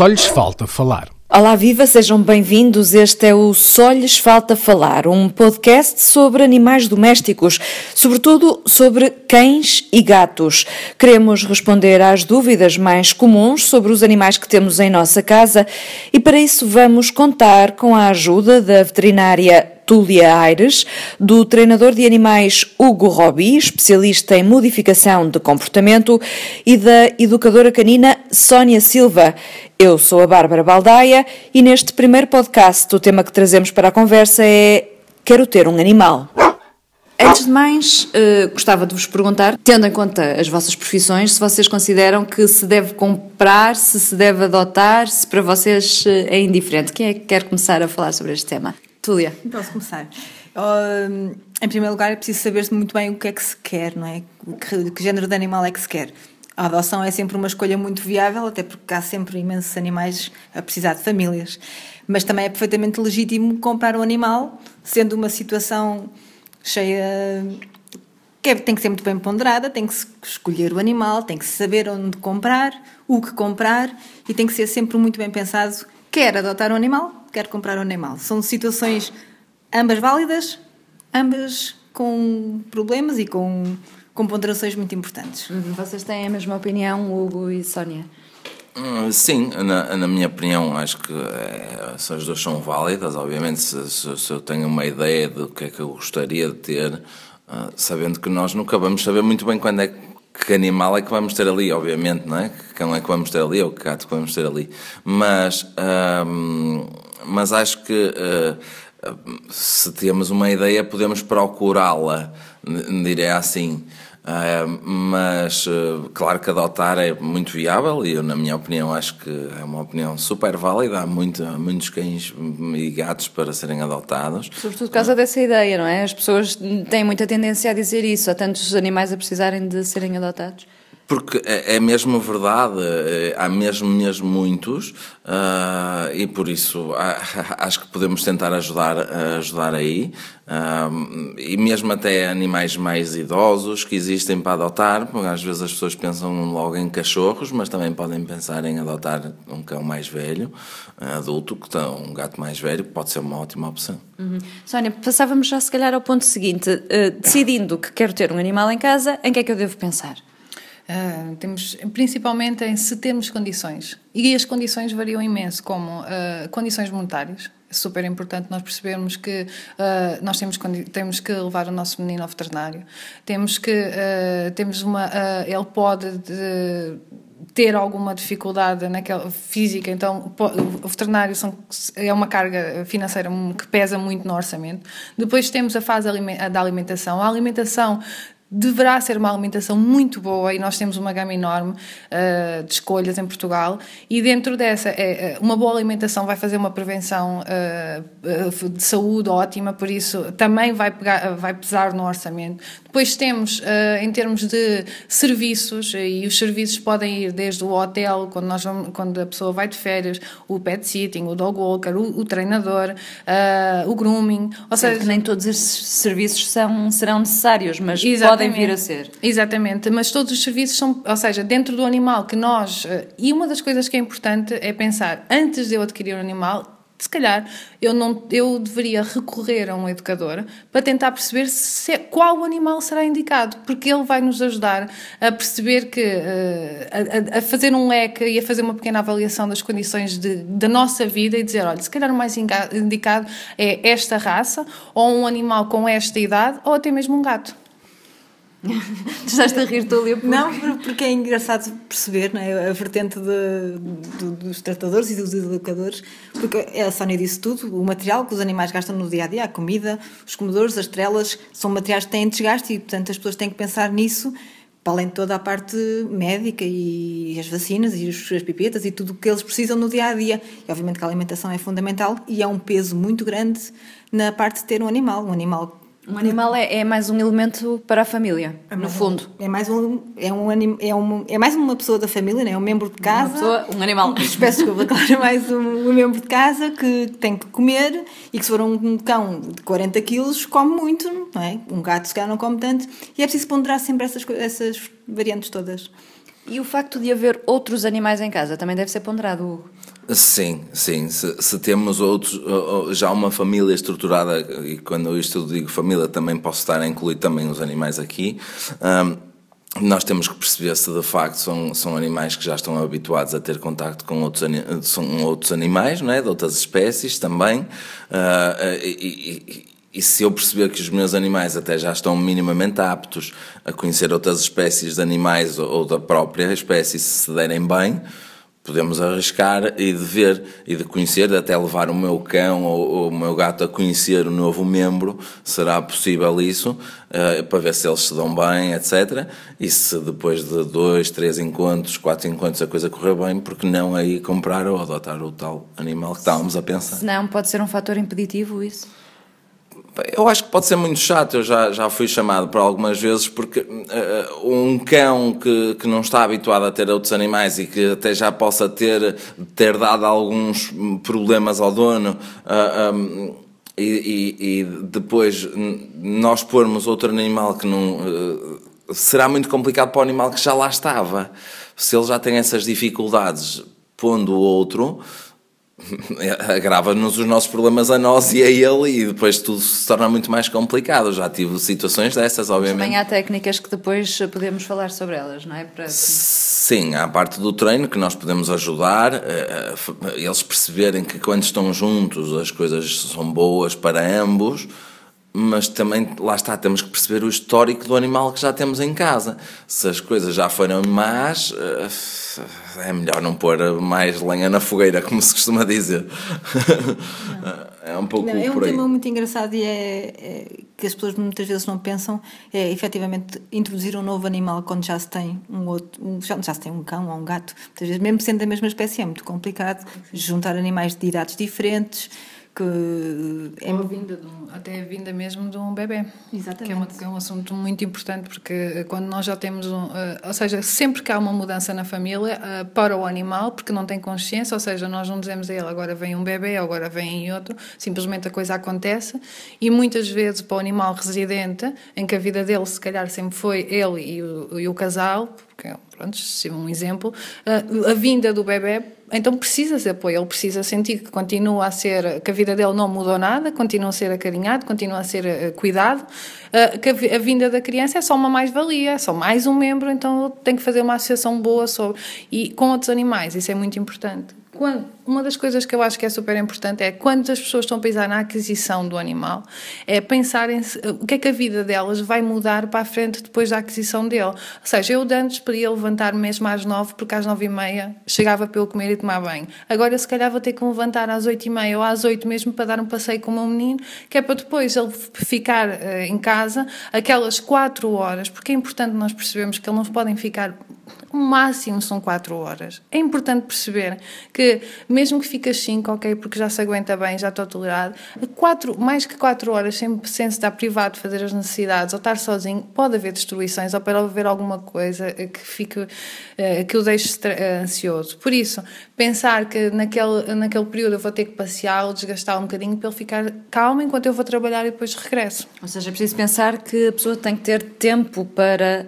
Só lhes falta falar. Olá, viva, sejam bem-vindos. Este é o Só lhes falta falar, um podcast sobre animais domésticos, sobretudo sobre cães e gatos. Queremos responder às dúvidas mais comuns sobre os animais que temos em nossa casa e para isso vamos contar com a ajuda da veterinária Túlia Aires, do treinador de animais Hugo Robi, especialista em modificação de comportamento, e da educadora canina Sónia Silva. Eu sou a Bárbara Baldaia e neste primeiro podcast o tema que trazemos para a conversa é Quero ter um animal. Antes de mais, uh, gostava de vos perguntar, tendo em conta as vossas profissões, se vocês consideram que se deve comprar, se se deve adotar, se para vocês uh, é indiferente. Quem é que quer começar a falar sobre este tema? Túlia. Posso começar. Uh, em primeiro lugar, é preciso saber muito bem o que é que se quer, não é? Que, que género de animal é que se quer. A adoção é sempre uma escolha muito viável, até porque há sempre imensos animais a precisar de famílias. Mas também é perfeitamente legítimo comprar um animal, sendo uma situação cheia. que é, tem que ser muito bem ponderada, tem que se escolher o animal, tem que se saber onde comprar, o que comprar e tem que ser sempre muito bem pensado. Quer adotar um animal, quer comprar um animal. São situações ambas válidas, ambas com problemas e com, com ponderações muito importantes. Uhum. Vocês têm a mesma opinião, Hugo e Sónia? Hum, sim, na, na, minha opinião, acho que é, as duas são válidas. Obviamente, se, se, se, eu tenho uma ideia do que é que eu gostaria de ter, uh, sabendo que nós nunca vamos saber muito bem quando é que que animal é que vamos ter ali, obviamente, não é? Que cão é que vamos ter ali ou que gato que vamos ter ali. Mas, hum, mas acho que uh, se temos uma ideia podemos procurá-la, direi assim. Uh, mas uh, claro que adotar é muito viável e eu, na minha opinião, acho que é uma opinião super válida. Há, muito, há muitos cães e gatos para serem adotados. Sobretudo por causa dessa ideia, não é? As pessoas têm muita tendência a dizer isso. Há tantos animais a precisarem de serem adotados. Porque é, é mesmo verdade, é, há mesmo, mesmo muitos, uh, e por isso acho que podemos tentar ajudar, ajudar aí, uh, e mesmo até animais mais idosos que existem para adotar, porque às vezes as pessoas pensam logo em cachorros, mas também podem pensar em adotar um cão mais velho, adulto, que está, um gato mais velho, que pode ser uma ótima opção. Uhum. Sónia, passávamos já se calhar ao ponto seguinte, uh, decidindo que quero ter um animal em casa, em que é que eu devo pensar? Uh, temos principalmente em se temos condições e as condições variam imenso como uh, condições monetárias é super importante nós percebermos que uh, nós temos temos que levar o nosso menino ao veterinário temos que temos uma ele pode de, ter alguma dificuldade naquela física, então o veterinário são, é uma carga financeira que pesa muito no orçamento. Depois temos a fase da alimentação. A alimentação deverá ser uma alimentação muito boa e nós temos uma gama enorme uh, de escolhas em Portugal. E dentro dessa é, uma boa alimentação vai fazer uma prevenção uh, de saúde ótima por isso também vai pegar vai pesar no orçamento. Depois temos uh, em termos de serviços e os serviços podem ir desde o hotel quando nós vamos, quando a pessoa vai de férias o pet sitting o dog walker o, o treinador o grooming ou seja nem todos esses serviços são serão necessários mas podem vir a ser. Exatamente, mas todos os serviços são, ou seja, dentro do animal que nós. Eh, e uma das coisas que é importante é pensar, antes de eu adquirir um animal, se calhar eu não eu deveria recorrer a um educador para tentar perceber se, qual animal será indicado porque ele vai nos ajudar a perceber que eh, a, a, fazer um leque e a fazer uma pequena avaliação das condições de, da nossa vida e dizer olha se calhar o mais indicado é esta raça ou um animal com esta idade ou até mesmo um gato Estás a rir, Túlia? Porque... Não, porque é engraçado perceber não é? a vertente de, de, dos tratadores e dos educadores, porque a Sónia disse tudo: o material que os animais gastam no dia a dia, a comida, os comedores, as trelas, são materiais que têm desgaste e, portanto, as pessoas têm que pensar nisso, para além de toda a parte médica e as vacinas e as pipetas e tudo o que eles precisam no dia a dia. E, obviamente, que a alimentação é fundamental e é um peso muito grande na parte de ter um animal. Um animal um animal é, é, mais um elemento para a família, é no fundo. É mais um, é um, é um é mais uma pessoa da família, né? é um membro de casa. Uma pessoa, um animal. Peço desculpa, claro, é mais um, um, membro de casa que tem que comer e que se for um cão de 40 quilos come muito, não é? Um gato se calhar não come tanto e é preciso ponderar sempre essas, essas variantes todas. E o facto de haver outros animais em casa também deve ser ponderado, Hugo? Sim, sim. Se, se, temos outros, já uma família estruturada, e quando isto digo família, também posso estar a incluir também os animais aqui. Um, nós temos que perceber se de facto são, são animais que já estão habituados a ter contacto com outros, são outros animais, não é? de outras espécies também. Uh, e, e, se eu perceber que os meus animais até já estão minimamente aptos a conhecer outras espécies de animais ou, da própria espécie, se se derem bem, podemos arriscar e de ver e de conhecer, até levar o meu cão ou, o meu gato a conhecer o novo membro, será possível isso, uh, para ver se eles se dão bem, etc. E se depois de dois, três encontros, quatro encontros a coisa correr bem, porque não aí comprar ou adotar o tal animal que estávamos a pensar. Se não, pode ser um fator impeditivo isso? Eu acho que pode ser muito chato, eu já, já fui chamado por algumas vezes, porque uh, um cão que, que não está habituado a ter outros animais e que até já possa ter, ter dado alguns problemas ao dono. Uh, eh, um, ehm, e, e, e, depois nós pormos outro animal que não. Uh, será muito complicado para o animal que já lá estava. Se ele já tem essas dificuldades, pondo o outro, agrava-nos os nossos problemas a nós e a ele e depois tudo se torna muito mais complicado. Já tive situações dessas, obviamente. Também há técnicas que depois podemos falar sobre elas, não é? Para... Sim, há a parte do treino que nós podemos ajudar, eh, eh, eles perceberem que quando estão juntos as coisas são boas para ambos, mas também, lá está, temos que perceber o histórico do animal que já temos em casa. Se as coisas já foram más, eh, é melhor não pôr mais lenha na fogueira, como se costuma dizer. é um pouco não, É um tema muito engraçado e é, é, que as pessoas muitas vezes não pensam, é efetivamente introduzir um novo animal quando já se tem um outro, um, já, já se tem um cão ou um gato. Muitas vezes, mesmo sendo da mesma espécie, é muito complicado juntar animais de idades diferentes que é a vinda um, até a vinda mesmo de um bebê. Exatamente. que é, uma, que é, um assunto muito importante porque eh, quando nós já temos um, uh, ou seja sempre que há uma mudança na família uh, para o animal porque não tem consciência ou seja nós não dizemos a ele agora vem um bebê agora vem outro. Simplesmente a coisa acontece. E muitas vezes para o animal residente em que a vida dele se calhar sempre foi ele e o, e o casal porque pronto, um exemplo uh, a vinda do bebê então precisa de apoio, ele precisa sentir que continua a ser, que a vida dele não mudou nada, continua a ser acarinhado, continua a ser uh, cuidado, uh, que a, vinda da criança é só uma mais-valia, é só mais um membro, então tem que fazer uma associação boa sobre. E com outros animais, isso é muito importante quando, uma das coisas que eu acho que é super importante é quando as pessoas estão a pensar na aquisição do animal, é pensar em o que é que a vida delas vai mudar para a frente depois da aquisição dele. Ou seja, eu antes podia levantar-me mesmo às nove, porque às nove e meia chegava ele comer e tomar banho. Agora, se calhar, vou ter que me levantar às oito e meia ou às oito mesmo para dar um passeio com o meu menino, que é para depois ele ficar uh, em casa aquelas quatro horas, porque é importante nós percebermos que eles não podem ficar o máximo são 4 horas. É importante perceber que, mesmo que fique 5, ok, porque já se aguenta bem, já estou tolerado, quatro, mais que 4 horas sem, sem estar privado de fazer as necessidades ou estar sozinho, pode haver destruições ou pode haver alguma coisa que, fique, eh, que o deixe eh, ansioso. Por isso, pensar que naquele, naquele período eu vou ter que passear ou desgastar um bocadinho para ele ficar calmo enquanto eu vou trabalhar e depois regresso. Ou seja, é preciso pensar que a pessoa tem que ter tempo para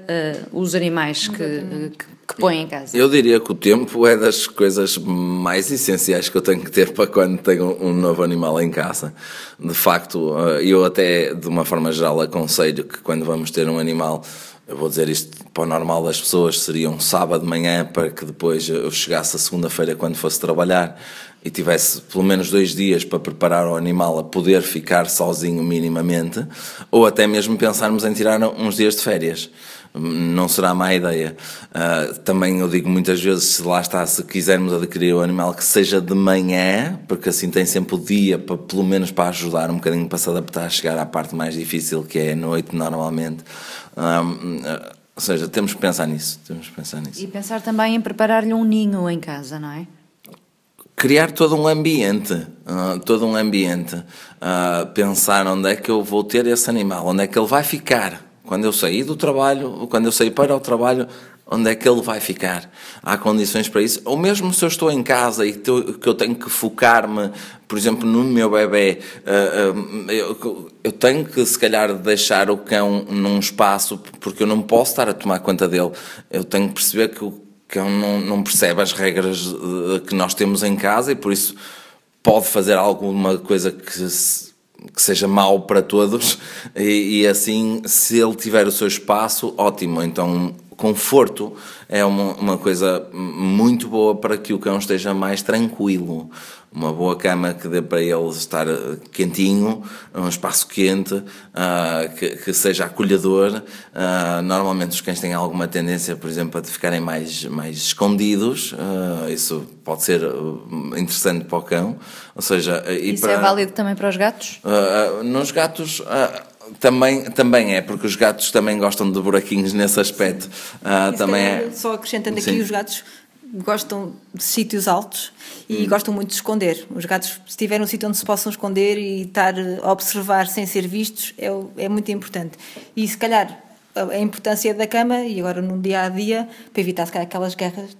uh, os animais que, que põe em casa? Eu diria que o tempo é das coisas mais essenciais que eu tenho que ter para quando tenho um novo animal em casa. De facto, eh, eu até, de uma forma geral, aconselho que quando vamos ter um animal, eu vou dizer isto para o normal das pessoas, seria um sábado de manhã para que depois eu chegasse a segunda-feira quando fosse trabalhar e tivesse pelo menos dois dias para preparar o animal a poder ficar sozinho minimamente, ou até mesmo pensarmos em tirar uns dias de férias não será má ideia. Uh, também eu digo muitas vezes, se lá está, se quisermos adquirir o animal que seja de manhã, porque assim tem sempre o dia, para, pelo menos para ajudar um bocadinho para se adaptar a chegar à parte mais difícil, que é a noite normalmente. Uh, ou seja, temos que pensar nisso, temos que pensar nisso. E pensar também em preparar-lhe um ninho em casa, não é? criar todo um ambiente, uh, todo um ambiente, uh, pensar onde é que eu vou ter esse animal, onde é que ele vai ficar, quando eu sair do trabalho, quando eu sair para o trabalho, onde é que ele vai ficar? Há condições para isso? Ou mesmo se eu estou em casa e que eu tenho que focar-me, por exemplo, no meu bebê, ah, ah, eu tenho que se calhar deixar o cão num espaço, porque eu não posso estar a tomar conta dele. Eu tenho que perceber que cão não, percebe as regras que nós temos em casa e por isso pode fazer alguma coisa que, que seja mau para todos e, e, assim, se ele tiver o seu espaço, ótimo. Então, conforto é uma, uma coisa muito boa para que o cão esteja mais tranquilo uma boa cama que dê para ele estar eh, quentinho, um espaço quente, uh, que, que, seja acolhedor. Uh, normalmente os cães têm alguma tendência, por exemplo, a ficarem mais, mais escondidos. Uh, isso pode ser interessante para o cão. Ou seja, isso para, é válido também para os gatos? nos gatos. Também, também é, porque os gatos também gostam de buraquinhos nesse aspecto. Uh, também é... Só acrescentando aqui, Sim. os gatos gostam de sítios altos e hum. gostam muito de esconder. Os gatos, se tiverem um sítio onde se possam esconder e estar a observar sem ser vistos, é, é muito importante. E se calhar a importância da cama e agora no dia a dia para evitar se calhar, aquelas guerras.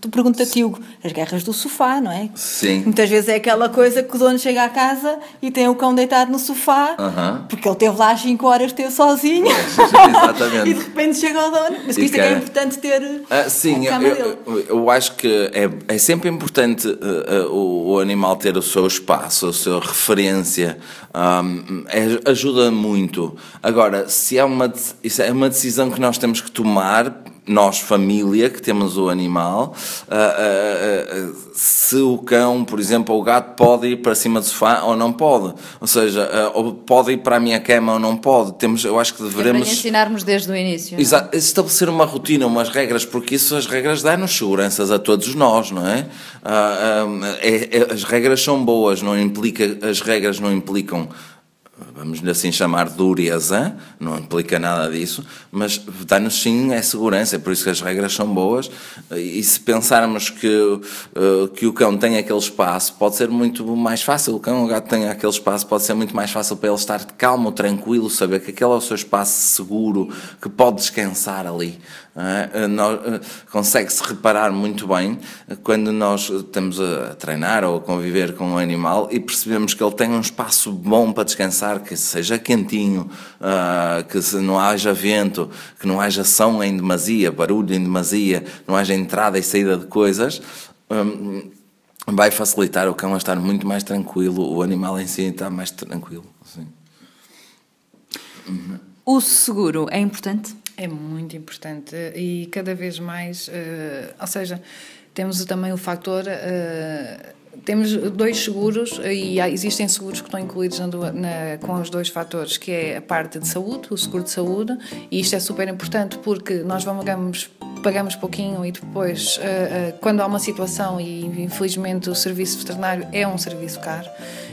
Tu pergunta-te, Hugo, as guerras do sofá, não é? Sim. Muitas vezes é aquela coisa que o dono chega à casa e tem o cão deitado no sofá uh -huh. porque ele teve lá às 5 horas, esteve sozinho. Exatamente. e de repente chega o dono. Mas isto é que é importante ter. Uh, sim, eu, eu, eu, acho que é, é sempre importante uh, o, o, animal ter o seu espaço, a sua referência. Um, é, ajuda muito. Agora, se é uma isso é uma decisão que nós temos que tomar, nós, família, que temos o animal. Uh, uh, uh, se o cão, por exemplo, ou o gato, pode ir para cima do sofá ou não pode. Ou seja, ou pode ir para a minha cama ou não pode. Temos, eu acho que devemos. É ensinarmos desde o início. É? Exato, estabelecer uma rotina, umas regras, porque isso, as regras dão-nos seguranças a todos nós, não é? é, é as regras são boas, não implica, as regras não implicam vamos assim chamar dureza, não implica nada disso, mas dá-nos sim é segurança, é por isso que as regras são boas, e se pensarmos que, uh, que o cão tem aquele espaço, pode ser muito mais fácil, o cão, o gato tem aquele espaço, pode ser muito mais fácil para ele estar calmo, tranquilo, saber que aquele é o seu espaço seguro, que pode descansar ali. É? Eh, consegue-se reparar muito bem quando nós estamos a treinar ou a conviver com um animal e percebemos que ele tem um espaço bom para descansar, que seja quentinho, uh, que não haja vento, que não haja som em demasia, barulho em demasia, não haja entrada e saída de coisas. Um, vai facilitar o cão a estar muito mais tranquilo, o animal em si está mais tranquilo. O seguro é importante? É muito importante e cada vez mais, uh, ou seja, temos também o fator. Uh, temos dois seguros e existem seguros que estão incluídos na, na, com os dois fatores, que é a parte de saúde, o seguro de saúde, e isto é super importante porque nós vamos pagamos pouquinho e depois, uh, uh, quando há uma situação, e infelizmente o serviço veterinário é um serviço caro,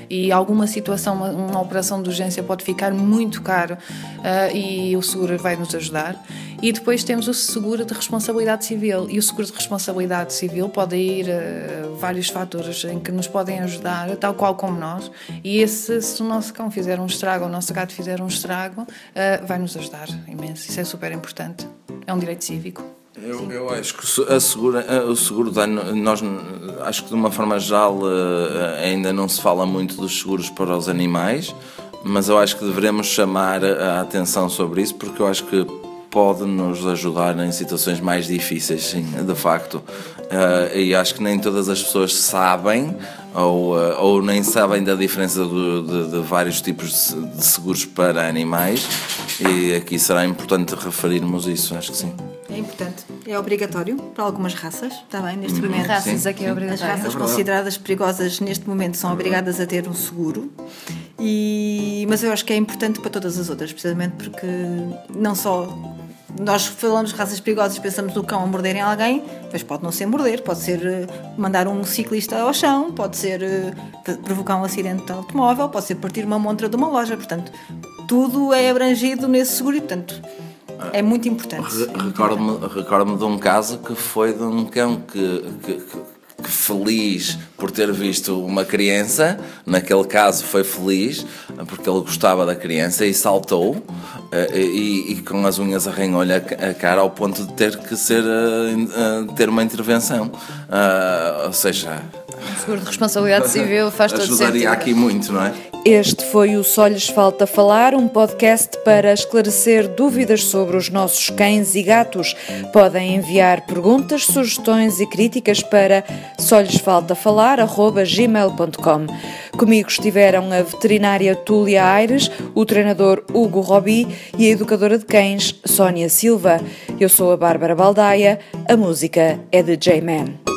e alguma situação, uma, uma operação de urgência pode ficar muito caro uh, e o seguro vai nos ajudar. E depois temos o seguro de responsabilidade civil. E o seguro de responsabilidade civil pode ir a vários fatores em que nos podem ajudar, tal qual como nós. E esse, se o nosso cão fizer um estrago ou o nosso gato fizer um estrago, vai nos ajudar imenso. Isso é super importante. É um direito cívico. Eu, eu, acho que a segura, o seguro dano, nós acho que de uma forma geral eh, ainda não se fala muito dos seguros para os animais, mas eu acho que devemos chamar a atenção sobre isso porque eu acho que pode nos ajudar em situações mais difíceis, sim, de facto. Uh, e acho que nem todas as pessoas sabem ou, uh, ou nem sabem da diferença do, de, de, vários tipos de seguros para animais e aqui será importante referirmos isso, acho que sim. É importante. É obrigatório para algumas raças, está bem? Neste uhum, momento. Raças aqui é obrigatório. As raças é consideradas perigosas neste momento são obrigadas a ter um seguro. E, mas eu acho que é importante para todas as outras, precisamente porque não só nós falamos de raças perigosas, pensamos no cão a morderem alguém, mas pode não ser morder, pode ser eh, mandar um ciclista ao chão, pode ser eh, provocar um acidente de automóvel, pode ser partir uma montra de uma loja, portanto, tudo é abrangido nesse seguro e, portanto, é muito importante. Recordo-me recordo de um caso que foi de um cão que, que, que, feliz por ter visto uma criança, naquele caso foi feliz porque ele gostava da criança e saltou eh, e, e com as unhas arranhou-lhe a cara ao ponto de ter que ser eh, eh, ter uma intervenção. ou seja, o seguro de responsabilidade civil faz todo sentido. Ajudaria aqui muito, não é? Este foi o Só Lhes Falta Falar, um podcast para esclarecer dúvidas sobre os nossos cães e gatos. Podem enviar perguntas, sugestões e críticas para só lhes falta falar@gmail.com. Comigo estiveram a veterinária Túlia Aires, o treinador Hugo Robi e a educadora de cães Sónia Silva. Eu sou a Bárbara Baldaia. A música é de J-Man.